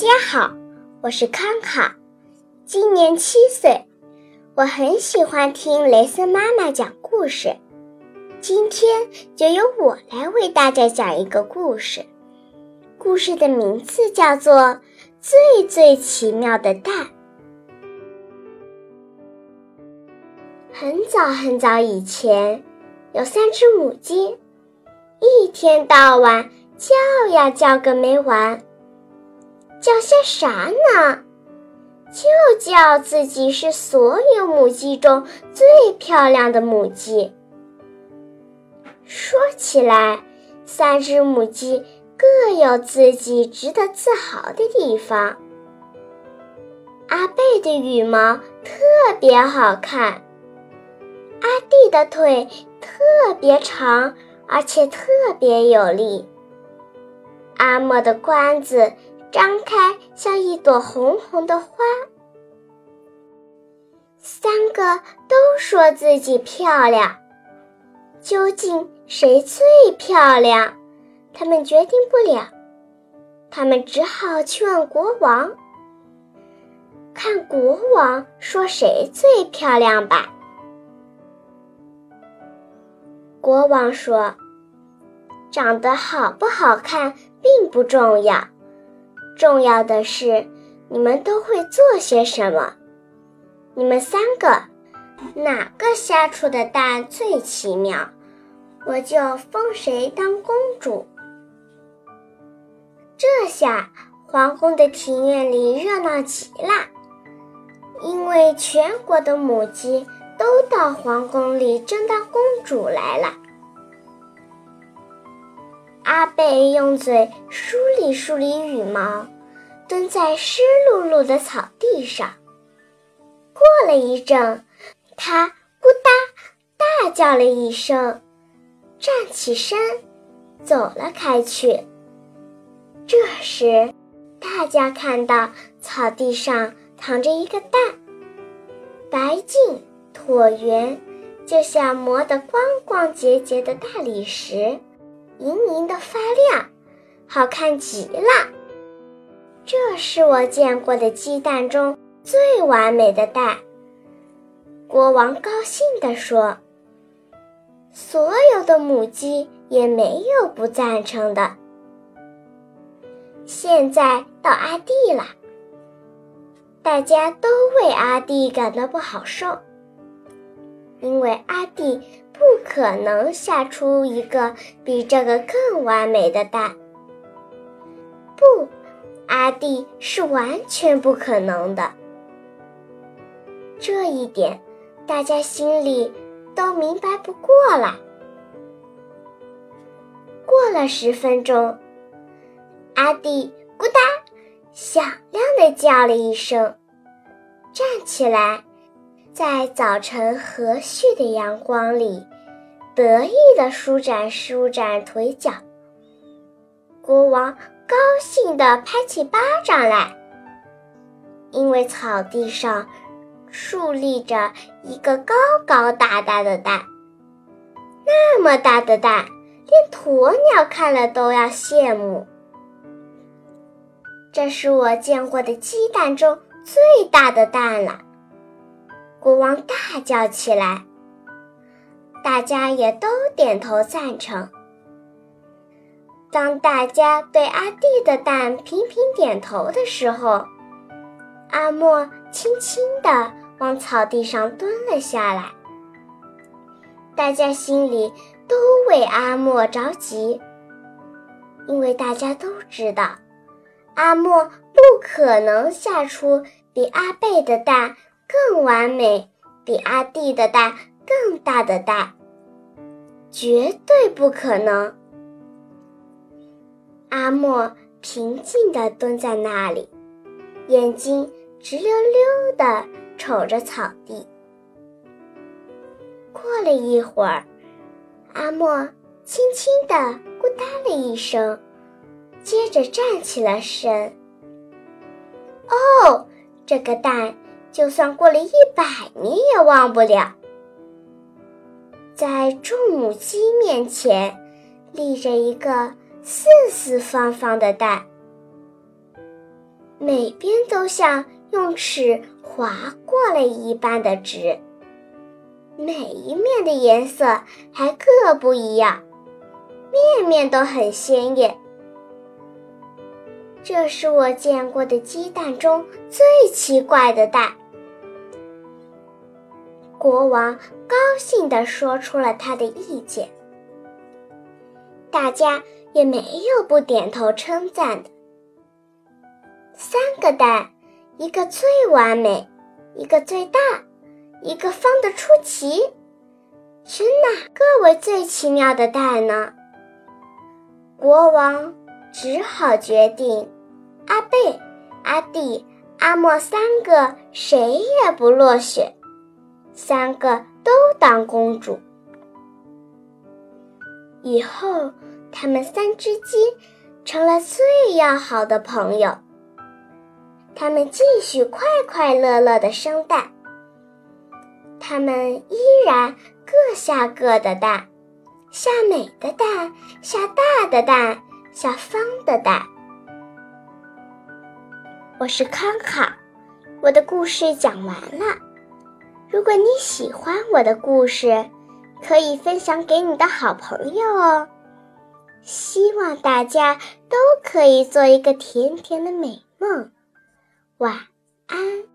大家好，我是康康，今年七岁。我很喜欢听雷森妈妈讲故事，今天就由我来为大家讲一个故事。故事的名字叫做《最最奇妙的蛋》。很早很早以前，有三只母鸡，一天到晚叫呀叫个没完。叫些啥呢？就叫自己是所有母鸡中最漂亮的母鸡。说起来，三只母鸡各有自己值得自豪的地方。阿贝的羽毛特别好看，阿弟的腿特别长，而且特别有力。阿莫的冠子。张开像一朵红红的花。三个都说自己漂亮，究竟谁最漂亮？他们决定不了，他们只好去问国王，看国王说谁最漂亮吧。国王说：“长得好不好看并不重要。”重要的是，你们都会做些什么？你们三个，哪个下出的蛋最奇妙，我就封谁当公主。这下，皇宫的庭院里热闹极了，因为全国的母鸡都到皇宫里争当公主来了。阿贝用嘴梳理梳理羽毛，蹲在湿漉漉的草地上。过了一阵，他咕哒大叫了一声，站起身，走了开去。这时，大家看到草地上躺着一个蛋，白净椭圆，就像磨得光光洁洁的大理石。莹莹的发亮，好看极了。这是我见过的鸡蛋中最完美的蛋。国王高兴地说：“所有的母鸡也没有不赞成的。”现在到阿弟了，大家都为阿弟感到不好受，因为阿弟。不可能下出一个比这个更完美的蛋。不，阿弟是完全不可能的。这一点，大家心里都明白不过了。过了十分钟，阿弟咕哒响亮的叫了一声，站起来。在早晨和煦的阳光里，得意地舒展舒展腿脚。国王高兴地拍起巴掌来，因为草地上竖立着一个高高大大的蛋。那么大的蛋，连鸵鸟看了都要羡慕。这是我见过的鸡蛋中最大的蛋了。国王大叫起来，大家也都点头赞成。当大家对阿弟的蛋频频点头的时候，阿莫轻轻地往草地上蹲了下来。大家心里都为阿莫着急，因为大家都知道，阿莫不可能下出比阿贝的蛋。更完美，比阿弟的蛋更大的蛋，绝对不可能。阿莫平静地蹲在那里，眼睛直溜溜地瞅着草地。过了一会儿，阿莫轻轻地咕哒了一声，接着站起了身。哦，这个蛋！就算过了一百年也忘不了，在重母鸡面前立着一个四四方方的蛋。每边都像用尺划过了一般的直，每一面的颜色还各不一样，面面都很鲜艳。这是我见过的鸡蛋中最奇怪的蛋。国王高兴地说出了他的意见，大家也没有不点头称赞的。三个蛋，一个最完美，一个最大，一个方的出奇，选哪个为最奇妙的蛋呢？国王只好决定，阿贝、阿弟、阿莫三个谁也不落选。三个都当公主，以后他们三只鸡成了最要好的朋友。他们继续快快乐乐的生蛋，他们依然各下各的蛋，下美的蛋，下大的蛋，下方的蛋。我是康康，我的故事讲完了。如果你喜欢我的故事，可以分享给你的好朋友哦。希望大家都可以做一个甜甜的美梦，晚安。